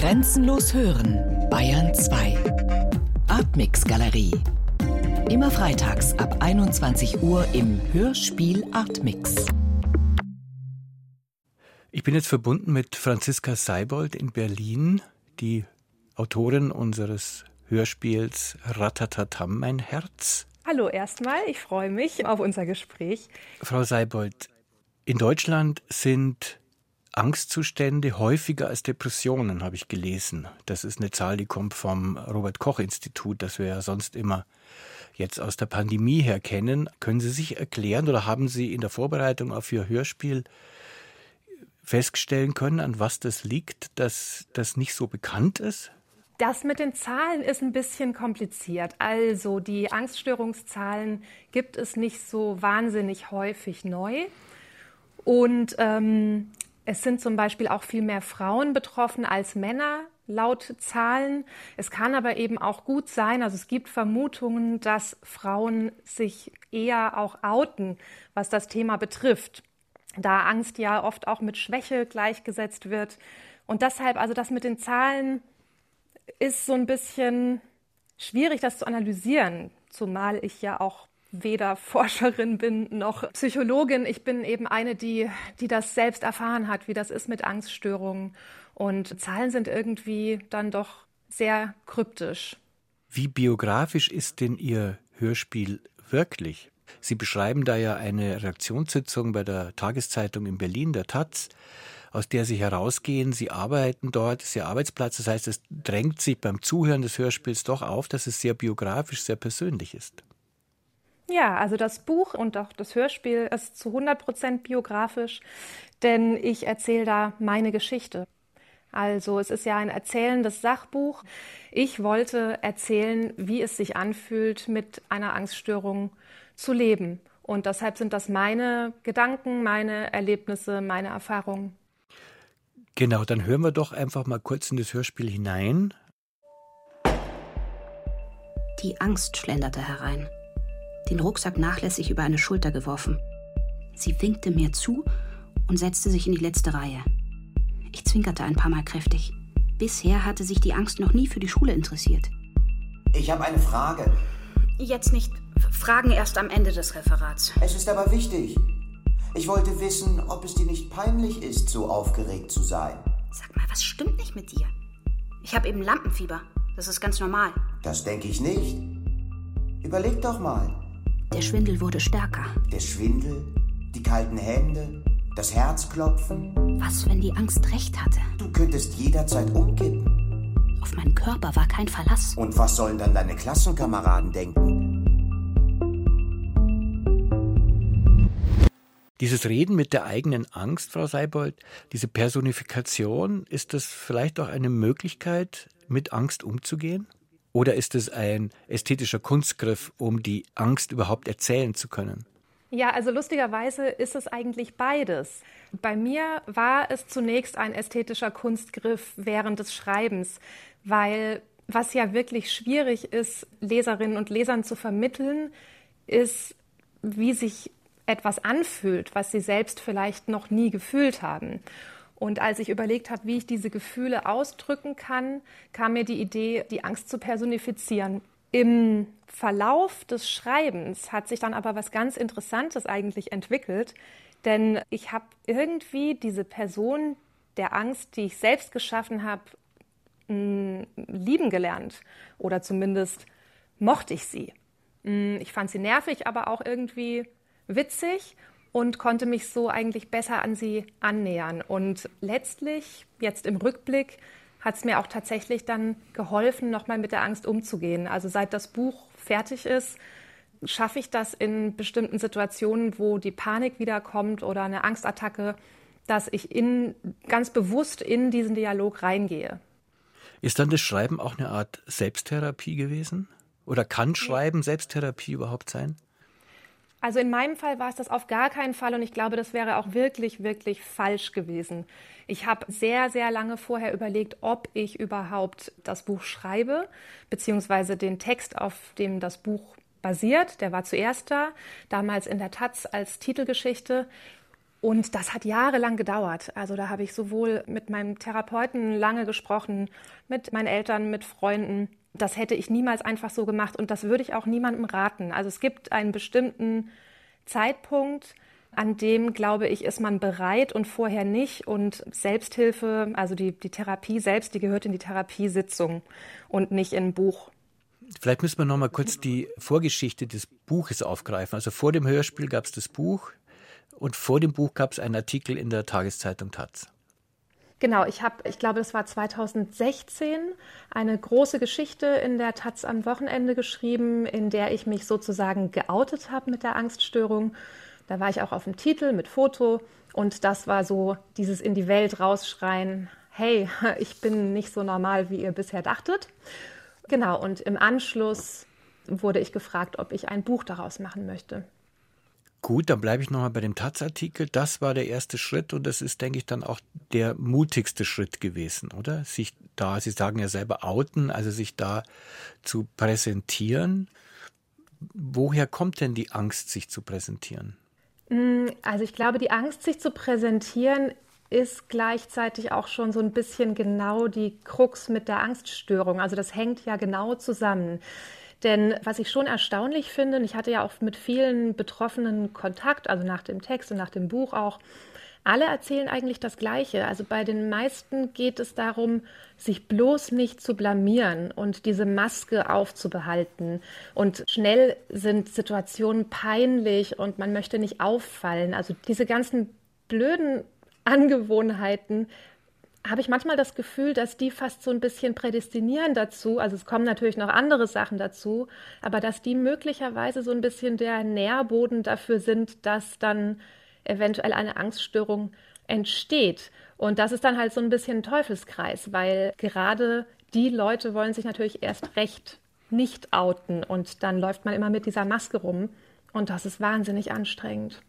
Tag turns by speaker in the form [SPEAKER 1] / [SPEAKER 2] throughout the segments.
[SPEAKER 1] Grenzenlos hören, Bayern 2. Artmix Galerie. Immer freitags ab 21 Uhr im Hörspiel Artmix.
[SPEAKER 2] Ich bin jetzt verbunden mit Franziska Seibold in Berlin, die Autorin unseres Hörspiels Ratatatam, mein Herz.
[SPEAKER 3] Hallo erstmal, ich freue mich auf unser Gespräch.
[SPEAKER 2] Frau Seibold, in Deutschland sind Angstzustände häufiger als Depressionen, habe ich gelesen. Das ist eine Zahl, die kommt vom Robert Koch Institut, das wir ja sonst immer jetzt aus der Pandemie her kennen. Können Sie sich erklären oder haben Sie in der Vorbereitung auf Ihr Hörspiel feststellen können, an was das liegt, dass das nicht so bekannt ist?
[SPEAKER 3] Das mit den Zahlen ist ein bisschen kompliziert. Also die Angststörungszahlen gibt es nicht so wahnsinnig häufig neu. Und ähm, es sind zum Beispiel auch viel mehr Frauen betroffen als Männer laut Zahlen. Es kann aber eben auch gut sein, also es gibt Vermutungen, dass Frauen sich eher auch outen, was das Thema betrifft, da Angst ja oft auch mit Schwäche gleichgesetzt wird. Und deshalb, also das mit den Zahlen ist so ein bisschen schwierig, das zu analysieren, zumal ich ja auch weder Forscherin bin noch Psychologin. Ich bin eben eine, die, die das selbst erfahren hat, wie das ist mit Angststörungen. Und Zahlen sind irgendwie dann doch sehr kryptisch.
[SPEAKER 2] Wie biografisch ist denn Ihr Hörspiel wirklich? Sie beschreiben da ja eine Reaktionssitzung bei der Tageszeitung in Berlin, der Taz, aus der Sie herausgehen. Sie arbeiten dort, ist Ihr Arbeitsplatz. Das heißt, es drängt sich beim Zuhören des Hörspiels doch auf, dass es sehr biografisch, sehr persönlich ist.
[SPEAKER 3] Ja, also das Buch und auch das Hörspiel ist zu 100 Prozent biografisch, denn ich erzähle da meine Geschichte. Also es ist ja ein erzählendes Sachbuch. Ich wollte erzählen, wie es sich anfühlt, mit einer Angststörung zu leben. Und deshalb sind das meine Gedanken, meine Erlebnisse, meine Erfahrungen.
[SPEAKER 2] Genau, dann hören wir doch einfach mal kurz in das Hörspiel hinein.
[SPEAKER 4] Die Angst schlenderte herein den Rucksack nachlässig über eine Schulter geworfen. Sie winkte mir zu und setzte sich in die letzte Reihe. Ich zwinkerte ein paar Mal kräftig. Bisher hatte sich die Angst noch nie für die Schule interessiert.
[SPEAKER 5] Ich habe eine Frage.
[SPEAKER 4] Jetzt nicht. Fragen erst am Ende des Referats.
[SPEAKER 5] Es ist aber wichtig. Ich wollte wissen, ob es dir nicht peinlich ist, so aufgeregt zu sein.
[SPEAKER 4] Sag mal, was stimmt nicht mit dir? Ich habe eben Lampenfieber. Das ist ganz normal.
[SPEAKER 5] Das denke ich nicht. Überleg doch mal.
[SPEAKER 4] Der Schwindel wurde stärker.
[SPEAKER 5] Der Schwindel, die kalten Hände, das Herzklopfen.
[SPEAKER 4] Was, wenn die Angst recht hatte?
[SPEAKER 5] Du könntest jederzeit umkippen.
[SPEAKER 4] Auf meinen Körper war kein Verlass.
[SPEAKER 5] Und was sollen dann deine Klassenkameraden denken?
[SPEAKER 2] Dieses Reden mit der eigenen Angst, Frau Seibold, diese Personifikation, ist das vielleicht auch eine Möglichkeit, mit Angst umzugehen? Oder ist es ein ästhetischer Kunstgriff, um die Angst überhaupt erzählen zu können?
[SPEAKER 3] Ja, also lustigerweise ist es eigentlich beides. Bei mir war es zunächst ein ästhetischer Kunstgriff während des Schreibens, weil was ja wirklich schwierig ist, Leserinnen und Lesern zu vermitteln, ist, wie sich etwas anfühlt, was sie selbst vielleicht noch nie gefühlt haben. Und als ich überlegt habe, wie ich diese Gefühle ausdrücken kann, kam mir die Idee, die Angst zu personifizieren. Im Verlauf des Schreibens hat sich dann aber was ganz Interessantes eigentlich entwickelt, denn ich habe irgendwie diese Person der Angst, die ich selbst geschaffen habe, lieben gelernt oder zumindest mochte ich sie. Ich fand sie nervig, aber auch irgendwie witzig und konnte mich so eigentlich besser an sie annähern. Und letztlich, jetzt im Rückblick, hat es mir auch tatsächlich dann geholfen, nochmal mit der Angst umzugehen. Also seit das Buch fertig ist, schaffe ich das in bestimmten Situationen, wo die Panik wiederkommt oder eine Angstattacke, dass ich in, ganz bewusst in diesen Dialog reingehe.
[SPEAKER 2] Ist dann das Schreiben auch eine Art Selbsttherapie gewesen? Oder kann Schreiben Selbsttherapie überhaupt sein?
[SPEAKER 3] Also in meinem Fall war es das auf gar keinen Fall und ich glaube, das wäre auch wirklich, wirklich falsch gewesen. Ich habe sehr, sehr lange vorher überlegt, ob ich überhaupt das Buch schreibe, beziehungsweise den Text, auf dem das Buch basiert. Der war zuerst da, damals in der Taz als Titelgeschichte. Und das hat jahrelang gedauert. Also da habe ich sowohl mit meinem Therapeuten lange gesprochen, mit meinen Eltern, mit Freunden. Das hätte ich niemals einfach so gemacht und das würde ich auch niemandem raten. Also es gibt einen bestimmten Zeitpunkt, an dem, glaube ich, ist man bereit und vorher nicht. Und Selbsthilfe, also die, die Therapie selbst, die gehört in die Therapiesitzung und nicht in ein Buch.
[SPEAKER 2] Vielleicht müssen wir noch mal kurz die Vorgeschichte des Buches aufgreifen. Also vor dem Hörspiel gab es das Buch und vor dem Buch gab es einen Artikel in der Tageszeitung Taz.
[SPEAKER 3] Genau, ich habe, ich glaube, es war 2016, eine große Geschichte in der Taz am Wochenende geschrieben, in der ich mich sozusagen geoutet habe mit der Angststörung. Da war ich auch auf dem Titel mit Foto und das war so dieses in die Welt rausschreien, hey, ich bin nicht so normal, wie ihr bisher dachtet. Genau, und im Anschluss wurde ich gefragt, ob ich ein Buch daraus machen möchte.
[SPEAKER 2] Gut, dann bleibe ich nochmal bei dem Taz-Artikel. Das war der erste Schritt und das ist, denke ich, dann auch der mutigste Schritt gewesen, oder? Sich da, Sie sagen ja selber outen, also sich da zu präsentieren. Woher kommt denn die Angst, sich zu präsentieren?
[SPEAKER 3] Mm, also ich glaube, die Angst, sich zu präsentieren, ist gleichzeitig auch schon so ein bisschen genau die Krux mit der Angststörung. Also das hängt ja genau zusammen. Denn was ich schon erstaunlich finde, und ich hatte ja auch mit vielen Betroffenen Kontakt, also nach dem Text und nach dem Buch auch, alle erzählen eigentlich das Gleiche. Also bei den meisten geht es darum, sich bloß nicht zu blamieren und diese Maske aufzubehalten. Und schnell sind Situationen peinlich und man möchte nicht auffallen. Also diese ganzen blöden Angewohnheiten habe ich manchmal das Gefühl, dass die fast so ein bisschen prädestinieren dazu. Also es kommen natürlich noch andere Sachen dazu, aber dass die möglicherweise so ein bisschen der Nährboden dafür sind, dass dann eventuell eine Angststörung entsteht. Und das ist dann halt so ein bisschen ein Teufelskreis, weil gerade die Leute wollen sich natürlich erst recht nicht outen und dann läuft man immer mit dieser Maske rum und das ist wahnsinnig anstrengend.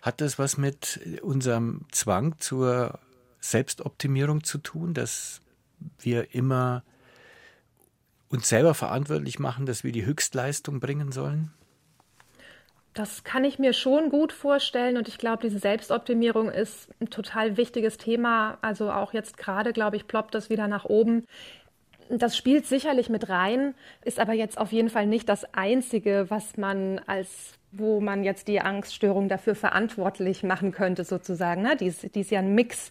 [SPEAKER 2] Hat das was mit unserem Zwang zur Selbstoptimierung zu tun, dass wir immer uns selber verantwortlich machen, dass wir die Höchstleistung bringen sollen?
[SPEAKER 3] Das kann ich mir schon gut vorstellen und ich glaube, diese Selbstoptimierung ist ein total wichtiges Thema. Also auch jetzt gerade, glaube ich, ploppt das wieder nach oben. Das spielt sicherlich mit rein, ist aber jetzt auf jeden Fall nicht das Einzige, was man als wo man jetzt die Angststörung dafür verantwortlich machen könnte, sozusagen. Ne? Die, ist, die ist ja ein Mix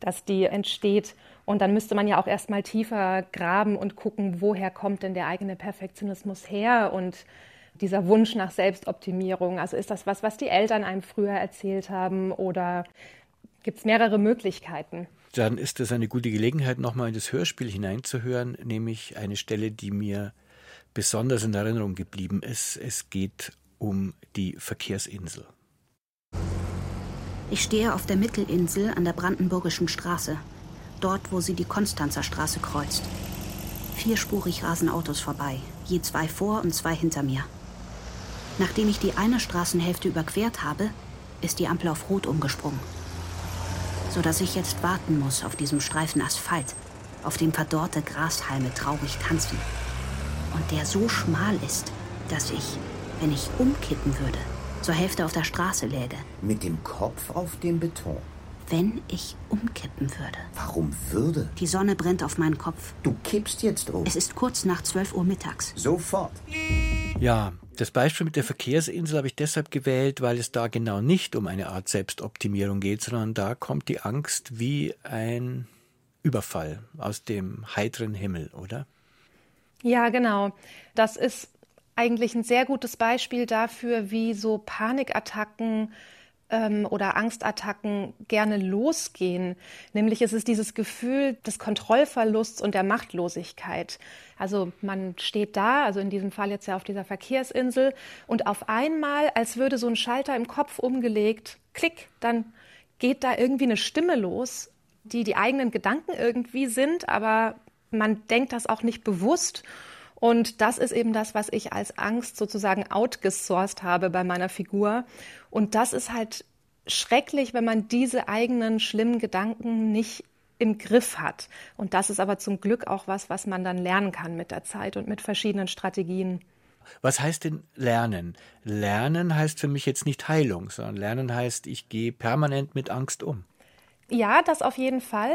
[SPEAKER 3] dass die entsteht. Und dann müsste man ja auch erstmal tiefer graben und gucken, woher kommt denn der eigene Perfektionismus her und dieser Wunsch nach Selbstoptimierung. Also ist das was, was die Eltern einem früher erzählt haben oder gibt es mehrere Möglichkeiten?
[SPEAKER 2] Dann ist das eine gute Gelegenheit, nochmal in das Hörspiel hineinzuhören, nämlich eine Stelle, die mir besonders in Erinnerung geblieben ist. Es geht um die Verkehrsinsel.
[SPEAKER 4] Ich stehe auf der Mittelinsel an der Brandenburgischen Straße, dort, wo sie die Konstanzer Straße kreuzt. Vierspurig rasen Autos vorbei, je zwei vor und zwei hinter mir. Nachdem ich die eine Straßenhälfte überquert habe, ist die Ampel auf Rot umgesprungen. Sodass ich jetzt warten muss auf diesem Streifen Asphalt, auf dem verdorrte Grashalme traurig tanzen. Und der so schmal ist, dass ich, wenn ich umkippen würde, zur Hälfte auf der Straße läge.
[SPEAKER 5] Mit dem Kopf auf dem Beton.
[SPEAKER 4] Wenn ich umkippen würde.
[SPEAKER 5] Warum würde?
[SPEAKER 4] Die Sonne brennt auf meinen Kopf.
[SPEAKER 5] Du kippst jetzt um.
[SPEAKER 4] Es ist kurz nach 12 Uhr mittags.
[SPEAKER 5] Sofort.
[SPEAKER 2] Ja, das Beispiel mit der Verkehrsinsel habe ich deshalb gewählt, weil es da genau nicht um eine Art Selbstoptimierung geht, sondern da kommt die Angst wie ein Überfall aus dem heiteren Himmel, oder?
[SPEAKER 3] Ja, genau. Das ist eigentlich ein sehr gutes Beispiel dafür, wie so Panikattacken ähm, oder Angstattacken gerne losgehen. Nämlich ist es dieses Gefühl des Kontrollverlusts und der Machtlosigkeit. Also man steht da, also in diesem Fall jetzt ja auf dieser Verkehrsinsel, und auf einmal, als würde so ein Schalter im Kopf umgelegt, klick, dann geht da irgendwie eine Stimme los, die die eigenen Gedanken irgendwie sind, aber man denkt das auch nicht bewusst. Und das ist eben das, was ich als Angst sozusagen outgesourced habe bei meiner Figur. Und das ist halt schrecklich, wenn man diese eigenen schlimmen Gedanken nicht im Griff hat. Und das ist aber zum Glück auch was, was man dann lernen kann mit der Zeit und mit verschiedenen Strategien.
[SPEAKER 2] Was heißt denn Lernen? Lernen heißt für mich jetzt nicht Heilung, sondern Lernen heißt, ich gehe permanent mit Angst um.
[SPEAKER 3] Ja, das auf jeden Fall.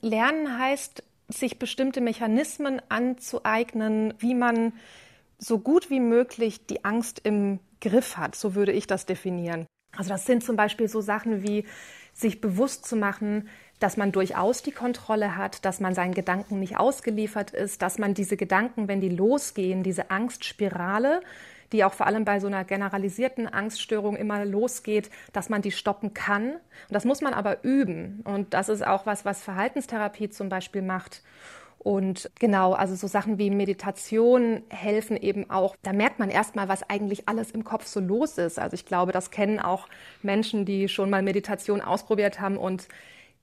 [SPEAKER 3] Lernen heißt, sich bestimmte Mechanismen anzueignen, wie man so gut wie möglich die Angst im Griff hat. So würde ich das definieren. Also das sind zum Beispiel so Sachen wie sich bewusst zu machen, dass man durchaus die Kontrolle hat, dass man seinen Gedanken nicht ausgeliefert ist, dass man diese Gedanken, wenn die losgehen, diese Angstspirale, die auch vor allem bei so einer generalisierten Angststörung immer losgeht, dass man die stoppen kann. Und das muss man aber üben. Und das ist auch was, was Verhaltenstherapie zum Beispiel macht. Und genau, also so Sachen wie Meditation helfen eben auch. Da merkt man erstmal, was eigentlich alles im Kopf so los ist. Also ich glaube, das kennen auch Menschen, die schon mal Meditation ausprobiert haben und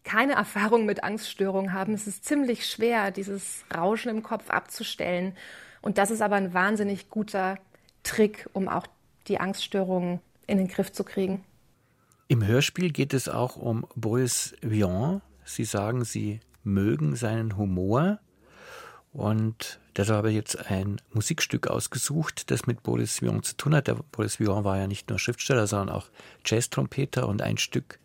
[SPEAKER 3] keine Erfahrung mit Angststörungen haben. Es ist ziemlich schwer, dieses Rauschen im Kopf abzustellen. Und das ist aber ein wahnsinnig guter Trick, um auch die Angststörungen in den Griff zu kriegen.
[SPEAKER 2] Im Hörspiel geht es auch um Boris Vian. Sie sagen, Sie mögen seinen Humor. Und deshalb habe ich jetzt ein Musikstück ausgesucht, das mit Boris Vian zu tun hat. Der Boris Vian war ja nicht nur Schriftsteller, sondern auch Jazz-Trompeter und ein Stück,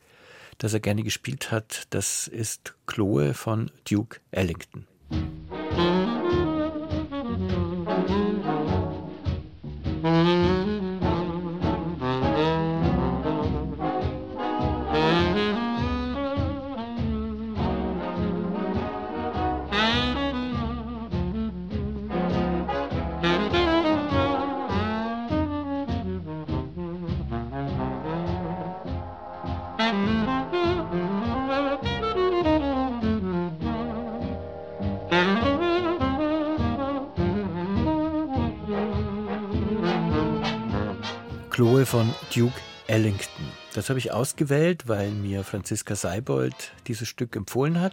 [SPEAKER 2] das er gerne gespielt hat, das ist Chloe von Duke Ellington. Chloe von Duke Ellington. Das habe ich ausgewählt, weil mir Franziska Seibold dieses Stück empfohlen hat.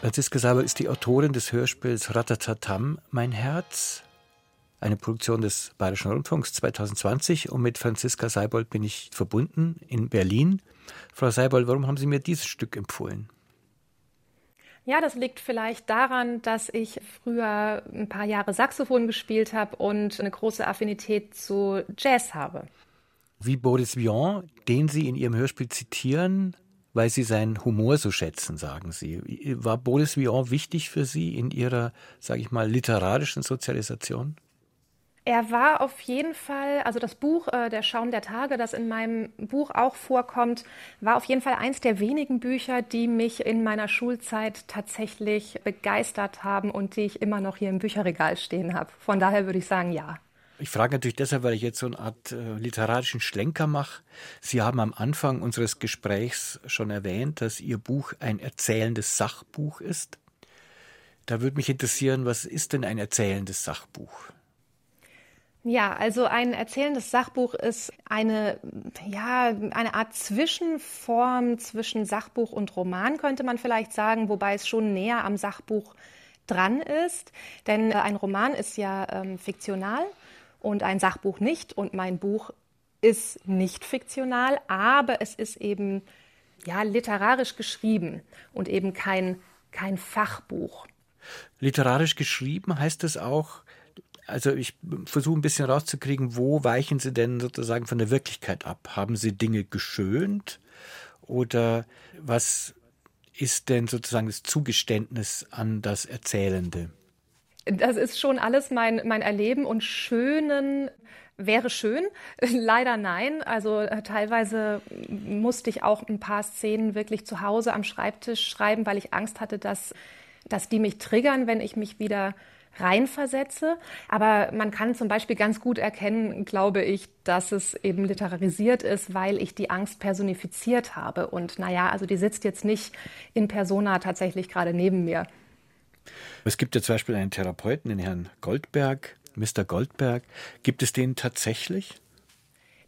[SPEAKER 2] Franziska Seibold ist die Autorin des Hörspiels Ratatatam, Mein Herz, eine Produktion des Bayerischen Rundfunks 2020 und mit Franziska Seibold bin ich verbunden in Berlin. Frau Seibold, warum haben Sie mir dieses Stück empfohlen?
[SPEAKER 3] Ja, das liegt vielleicht daran, dass ich früher ein paar Jahre Saxophon gespielt habe und eine große Affinität zu Jazz habe.
[SPEAKER 2] Wie Boris Vian, den Sie in Ihrem Hörspiel zitieren, weil Sie seinen Humor so schätzen, sagen Sie. War Boris Vian wichtig für Sie in Ihrer, sage ich mal, literarischen Sozialisation?
[SPEAKER 3] Er war auf jeden Fall, also das Buch äh, Der Schaum der Tage, das in meinem Buch auch vorkommt, war auf jeden Fall eins der wenigen Bücher, die mich in meiner Schulzeit tatsächlich begeistert haben und die ich immer noch hier im Bücherregal stehen habe. Von daher würde ich sagen, ja.
[SPEAKER 2] Ich frage natürlich deshalb, weil ich jetzt so eine Art äh, literarischen Schlenker mache. Sie haben am Anfang unseres Gesprächs schon erwähnt, dass Ihr Buch ein erzählendes Sachbuch ist. Da würde mich interessieren, was ist denn ein erzählendes Sachbuch?
[SPEAKER 3] Ja, also ein erzählendes Sachbuch ist eine, ja, eine Art Zwischenform zwischen Sachbuch und Roman, könnte man vielleicht sagen, wobei es schon näher am Sachbuch dran ist. Denn äh, ein Roman ist ja ähm, fiktional und ein Sachbuch nicht. Und mein Buch ist nicht fiktional, aber es ist eben ja, literarisch geschrieben und eben kein, kein Fachbuch.
[SPEAKER 2] Literarisch geschrieben heißt es auch, also ich versuche ein bisschen rauszukriegen, wo weichen Sie denn sozusagen von der Wirklichkeit ab? Haben Sie Dinge geschönt oder was ist denn sozusagen das Zugeständnis an das Erzählende?
[SPEAKER 3] Das ist schon alles mein, mein Erleben und Schönen wäre schön. Leider nein. Also äh, teilweise musste ich auch ein paar Szenen wirklich zu Hause am Schreibtisch schreiben, weil ich Angst hatte, dass, dass die mich triggern, wenn ich mich wieder reinversetze. Aber man kann zum Beispiel ganz gut erkennen, glaube ich, dass es eben literarisiert ist, weil ich die Angst personifiziert habe. Und naja, also die sitzt jetzt nicht in Persona tatsächlich gerade neben mir.
[SPEAKER 2] Es gibt ja zum Beispiel einen Therapeuten, den Herrn Goldberg, Mr. Goldberg. Gibt es den tatsächlich?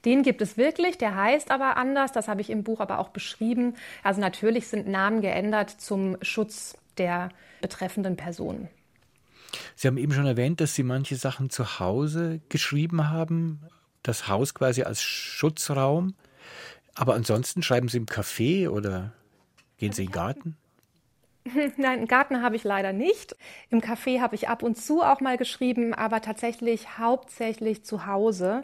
[SPEAKER 3] Den gibt es wirklich, der heißt aber anders, das habe ich im Buch aber auch beschrieben. Also natürlich sind Namen geändert zum Schutz der betreffenden Personen.
[SPEAKER 2] Sie haben eben schon erwähnt, dass Sie manche Sachen zu Hause geschrieben haben, das Haus quasi als Schutzraum. Aber ansonsten schreiben Sie im Café oder gehen Sie in den Garten?
[SPEAKER 3] Nein, einen Garten habe ich leider nicht. Im Café habe ich ab und zu auch mal geschrieben, aber tatsächlich hauptsächlich zu Hause,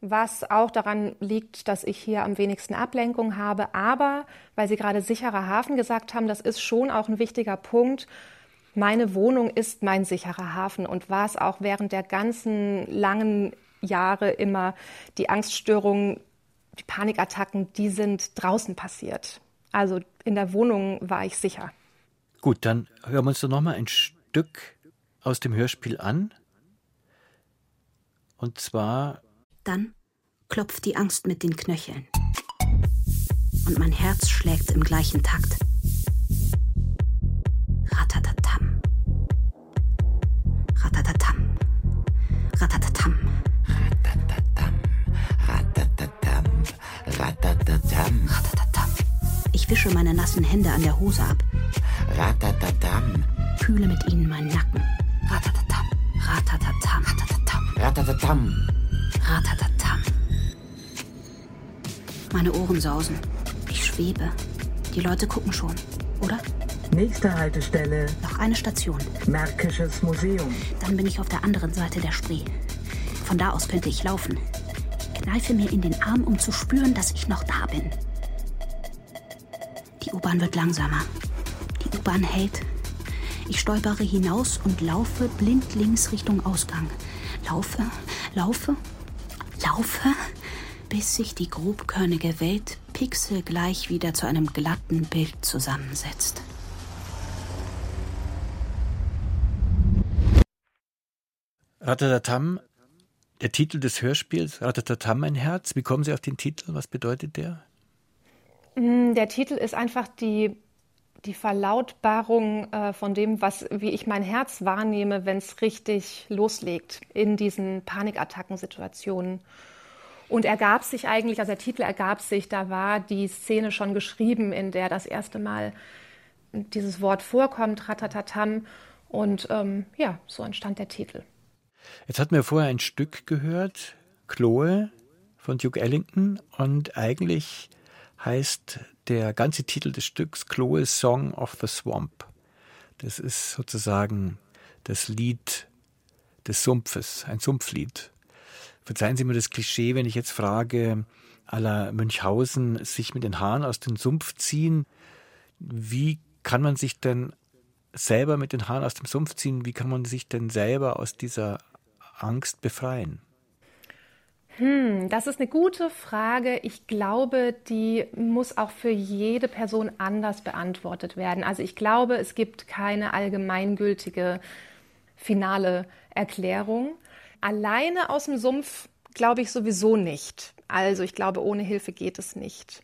[SPEAKER 3] was auch daran liegt, dass ich hier am wenigsten Ablenkung habe. Aber, weil Sie gerade sicherer Hafen gesagt haben, das ist schon auch ein wichtiger Punkt. Meine Wohnung ist mein sicherer Hafen und war es auch während der ganzen langen Jahre immer. Die Angststörungen, die Panikattacken, die sind draußen passiert. Also in der Wohnung war ich sicher.
[SPEAKER 2] Gut, dann hören wir uns doch noch mal ein Stück aus dem Hörspiel an. Und zwar.
[SPEAKER 4] Dann klopft die Angst mit den Knöcheln. Und mein Herz schlägt im gleichen Takt. Wische meine nassen Hände an der Hose ab.
[SPEAKER 5] Ratatatam.
[SPEAKER 4] Fühle mit ihnen meinen Nacken. Ratatatam. Ratatatam. Ratatatam.
[SPEAKER 5] Ratatatam.
[SPEAKER 4] Ratatatam. Meine Ohren sausen. Ich schwebe. Die Leute gucken schon, oder?
[SPEAKER 6] Nächste Haltestelle,
[SPEAKER 4] Noch eine Station.
[SPEAKER 6] Märkisches Museum.
[SPEAKER 4] Dann bin ich auf der anderen Seite der Spree. Von da aus könnte ich laufen. Ich kneife mir in den Arm, um zu spüren, dass ich noch da bin. Die U-Bahn wird langsamer. Die U-Bahn hält. Ich stolpere hinaus und laufe blindlings Richtung Ausgang. Laufe, laufe, laufe, bis sich die grobkörnige Welt pixelgleich wieder zu einem glatten Bild zusammensetzt.
[SPEAKER 2] Ratatatam, der Titel des Hörspiels, Ratatatam, mein Herz. Wie kommen Sie auf den Titel? Was bedeutet der?
[SPEAKER 3] Mm, Der Titel ist einfach die, die Verlautbarung äh, von dem, was, wie ich mein Herz wahrnehme, wenn es richtig loslegt in diesen Panikattackensituationen. Und ergab sich eigentlich, also der Titel ergab sich, da war die Szene schon geschrieben, in der das erste Mal dieses Wort vorkommt, Ratatatam. Und ähm, ja, so entstand der Titel.
[SPEAKER 2] Jetzt hatten wir vorher ein Stück gehört, Chloe von Duke Ellington. Und eigentlich heißt der ganze Titel des Stücks Chloe's Song of the Swamp. Das ist sozusagen das Lied des Sumpfes, ein Sumpflied. Verzeihen Sie mir das Klischee, wenn ich jetzt frage, la Münchhausen sich mit den Haaren aus dem Sumpf ziehen. Wie kann man sich denn selber mit den Haaren aus dem Sumpf ziehen? Wie kann man sich denn selber aus dieser Angst befreien?
[SPEAKER 3] Hm, das ist eine gute Frage. Ich glaube, die muss auch für jede Person anders beantwortet werden. Also ich glaube, es gibt keine allgemeingültige finale Erklärung. Alleine aus dem Sumpf glaube ich sowieso nicht. Also ich glaube, ohne Hilfe geht es nicht.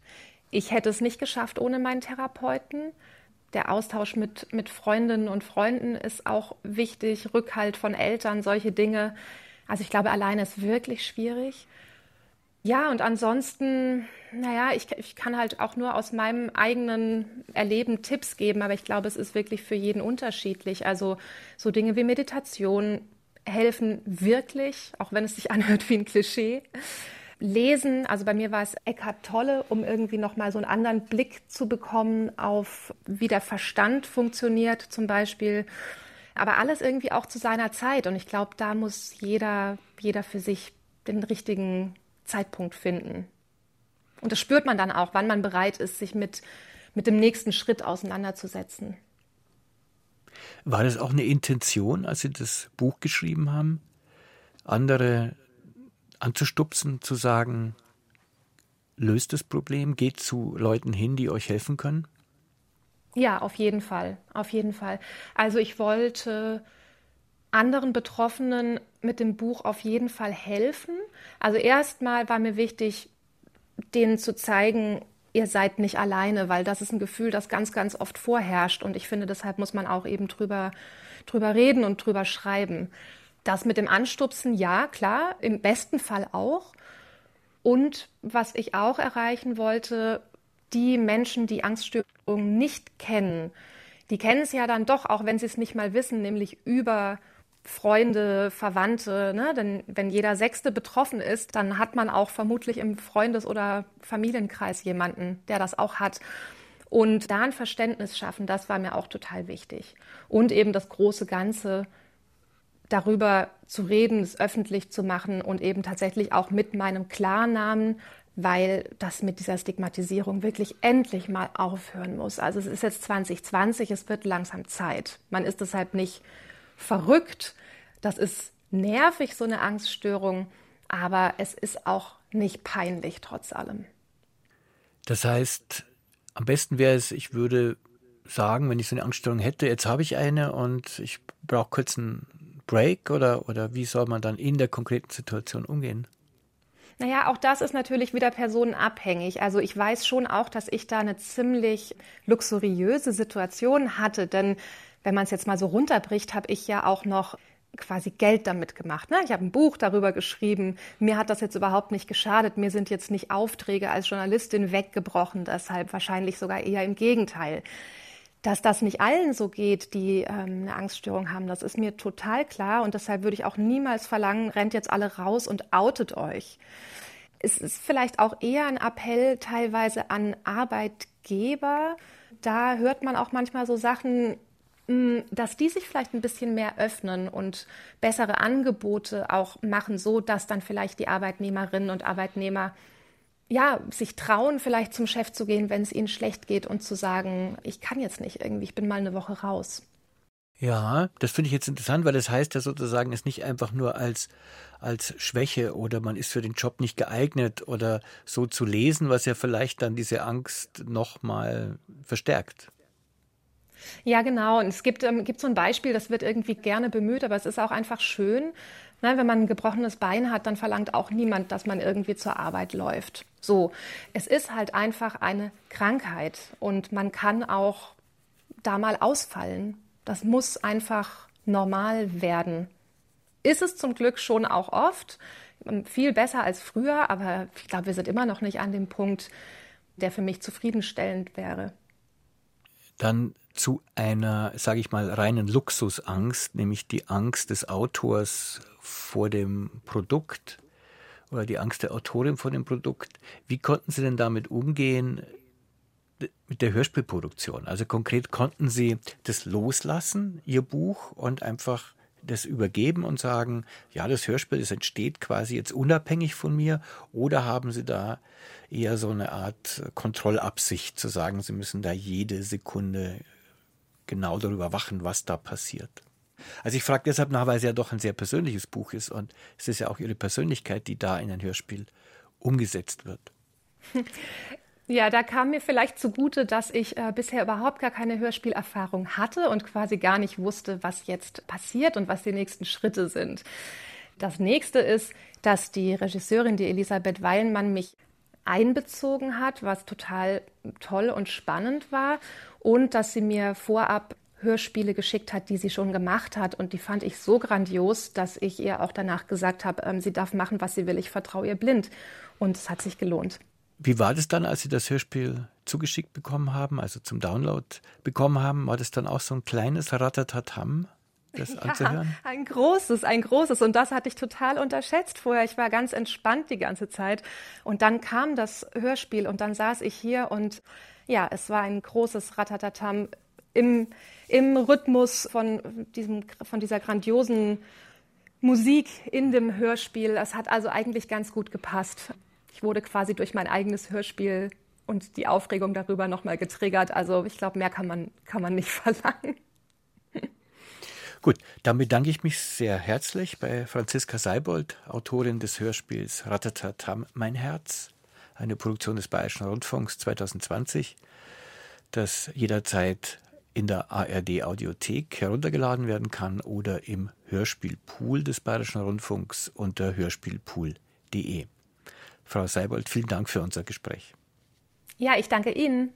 [SPEAKER 3] Ich hätte es nicht geschafft ohne meinen Therapeuten. Der Austausch mit, mit Freundinnen und Freunden ist auch wichtig, Rückhalt von Eltern, solche Dinge. Also ich glaube, alleine ist wirklich schwierig. Ja, und ansonsten, naja, ich, ich kann halt auch nur aus meinem eigenen Erleben Tipps geben, aber ich glaube, es ist wirklich für jeden unterschiedlich. Also so Dinge wie Meditation helfen wirklich, auch wenn es sich anhört wie ein Klischee. Lesen, also bei mir war es Eckhart Tolle, um irgendwie nochmal so einen anderen Blick zu bekommen auf, wie der Verstand funktioniert zum Beispiel. Aber alles irgendwie auch zu seiner Zeit. Und ich glaube, da muss jeder, jeder für sich den richtigen Zeitpunkt finden. Und das spürt man dann auch, wann man bereit ist, sich mit, mit dem nächsten Schritt auseinanderzusetzen.
[SPEAKER 2] War das auch eine Intention, als Sie das Buch geschrieben haben, andere anzustupsen, zu sagen, löst das Problem, geht zu Leuten hin, die euch helfen können?
[SPEAKER 3] Ja, auf jeden Fall, auf jeden Fall. Also ich wollte anderen Betroffenen mit dem Buch auf jeden Fall helfen. Also erstmal war mir wichtig, denen zu zeigen, ihr seid nicht alleine, weil das ist ein Gefühl, das ganz, ganz oft vorherrscht. Und ich finde, deshalb muss man auch eben drüber, drüber reden und drüber schreiben. Das mit dem Anstupsen, ja, klar, im besten Fall auch. Und was ich auch erreichen wollte, die Menschen, die Angststörungen nicht kennen, die kennen es ja dann doch, auch wenn sie es nicht mal wissen, nämlich über Freunde, Verwandte. Ne? Denn wenn jeder Sechste betroffen ist, dann hat man auch vermutlich im Freundes- oder Familienkreis jemanden, der das auch hat. Und da ein Verständnis schaffen, das war mir auch total wichtig. Und eben das große Ganze darüber zu reden, es öffentlich zu machen und eben tatsächlich auch mit meinem Klarnamen, weil das mit dieser Stigmatisierung wirklich endlich mal aufhören muss. Also es ist jetzt 2020, es wird langsam Zeit. Man ist deshalb nicht verrückt. Das ist nervig, so eine Angststörung, aber es ist auch nicht peinlich trotz allem.
[SPEAKER 2] Das heißt, am besten wäre es, ich würde sagen, wenn ich so eine Angststörung hätte, jetzt habe ich eine und ich brauche kurz einen Break oder, oder wie soll man dann in der konkreten Situation umgehen?
[SPEAKER 3] Naja, auch das ist natürlich wieder personenabhängig. Also ich weiß schon auch, dass ich da eine ziemlich luxuriöse Situation hatte, denn wenn man es jetzt mal so runterbricht, habe ich ja auch noch quasi Geld damit gemacht. Ne? Ich habe ein Buch darüber geschrieben. Mir hat das jetzt überhaupt nicht geschadet. Mir sind jetzt nicht Aufträge als Journalistin weggebrochen. Deshalb wahrscheinlich sogar eher im Gegenteil. Dass das nicht allen so geht, die ähm, eine Angststörung haben, das ist mir total klar. Und deshalb würde ich auch niemals verlangen, rennt jetzt alle raus und outet euch. Es ist vielleicht auch eher ein Appell teilweise an Arbeitgeber. Da hört man auch manchmal so Sachen, hm, dass die sich vielleicht ein bisschen mehr öffnen und bessere Angebote auch machen, so dass dann vielleicht die Arbeitnehmerinnen und Arbeitnehmer ja, sich trauen, vielleicht zum Chef zu gehen, wenn es ihnen schlecht geht und zu sagen, ich kann jetzt nicht irgendwie, ich bin mal eine Woche raus.
[SPEAKER 2] Ja, das finde ich jetzt interessant, weil das heißt ja sozusagen, es nicht einfach nur als, als Schwäche oder man ist für den Job nicht geeignet oder so zu lesen, was ja vielleicht dann diese Angst nochmal verstärkt.
[SPEAKER 3] Ja, genau. Und es gibt, ähm, gibt so ein Beispiel, das wird irgendwie gerne bemüht, aber es ist auch einfach schön, Ne, wenn man ein gebrochenes Bein hat, dann verlangt auch niemand, dass man irgendwie zur Arbeit läuft. So, es ist halt einfach eine Krankheit und man kann auch da mal ausfallen. Das muss einfach normal werden. Ist es zum Glück schon auch oft, viel besser als früher, aber ich glaube, wir sind immer noch nicht an dem Punkt, der für mich zufriedenstellend wäre.
[SPEAKER 2] Dann zu einer, sage ich mal, reinen Luxusangst, nämlich die Angst des Autors vor dem Produkt oder die Angst der Autorin vor dem Produkt. Wie konnten Sie denn damit umgehen mit der Hörspielproduktion? Also konkret konnten Sie das loslassen, Ihr Buch, und einfach das übergeben und sagen, ja, das Hörspiel, das entsteht quasi jetzt unabhängig von mir, oder haben Sie da eher so eine Art Kontrollabsicht zu sagen, Sie müssen da jede Sekunde genau darüber wachen, was da passiert? Also ich frage deshalb nach, weil es ja doch ein sehr persönliches Buch ist und es ist ja auch Ihre Persönlichkeit, die da in ein Hörspiel umgesetzt wird.
[SPEAKER 3] Ja, da kam mir vielleicht zugute, dass ich äh, bisher überhaupt gar keine Hörspielerfahrung hatte und quasi gar nicht wusste, was jetzt passiert und was die nächsten Schritte sind. Das nächste ist, dass die Regisseurin, die Elisabeth Weilenmann, mich einbezogen hat, was total toll und spannend war und dass sie mir vorab Hörspiele geschickt hat, die sie schon gemacht hat. Und die fand ich so grandios, dass ich ihr auch danach gesagt habe, ähm, sie darf machen, was sie will. Ich vertraue ihr blind. Und es hat sich gelohnt.
[SPEAKER 2] Wie war das dann, als Sie das Hörspiel zugeschickt bekommen haben, also zum Download bekommen haben? War das dann auch so ein kleines Ratatatam? Das ja, anzuhören?
[SPEAKER 3] ein großes, ein großes. Und das hatte ich total unterschätzt vorher. Ich war ganz entspannt die ganze Zeit. Und dann kam das Hörspiel und dann saß ich hier und ja, es war ein großes Ratatatam im, im Rhythmus von, diesem, von dieser grandiosen Musik in dem Hörspiel. Es hat also eigentlich ganz gut gepasst. Ich wurde quasi durch mein eigenes Hörspiel und die Aufregung darüber nochmal getriggert. Also ich glaube, mehr kann man, kann man nicht verlangen.
[SPEAKER 2] Gut, dann bedanke ich mich sehr herzlich bei Franziska Seibold, Autorin des Hörspiels Ratatatam Mein Herz, eine Produktion des Bayerischen Rundfunks 2020, das jederzeit in der ARD Audiothek heruntergeladen werden kann oder im Hörspielpool des Bayerischen Rundfunks unter hörspielpool.de. Frau Seibold, vielen Dank für unser Gespräch.
[SPEAKER 3] Ja, ich danke Ihnen.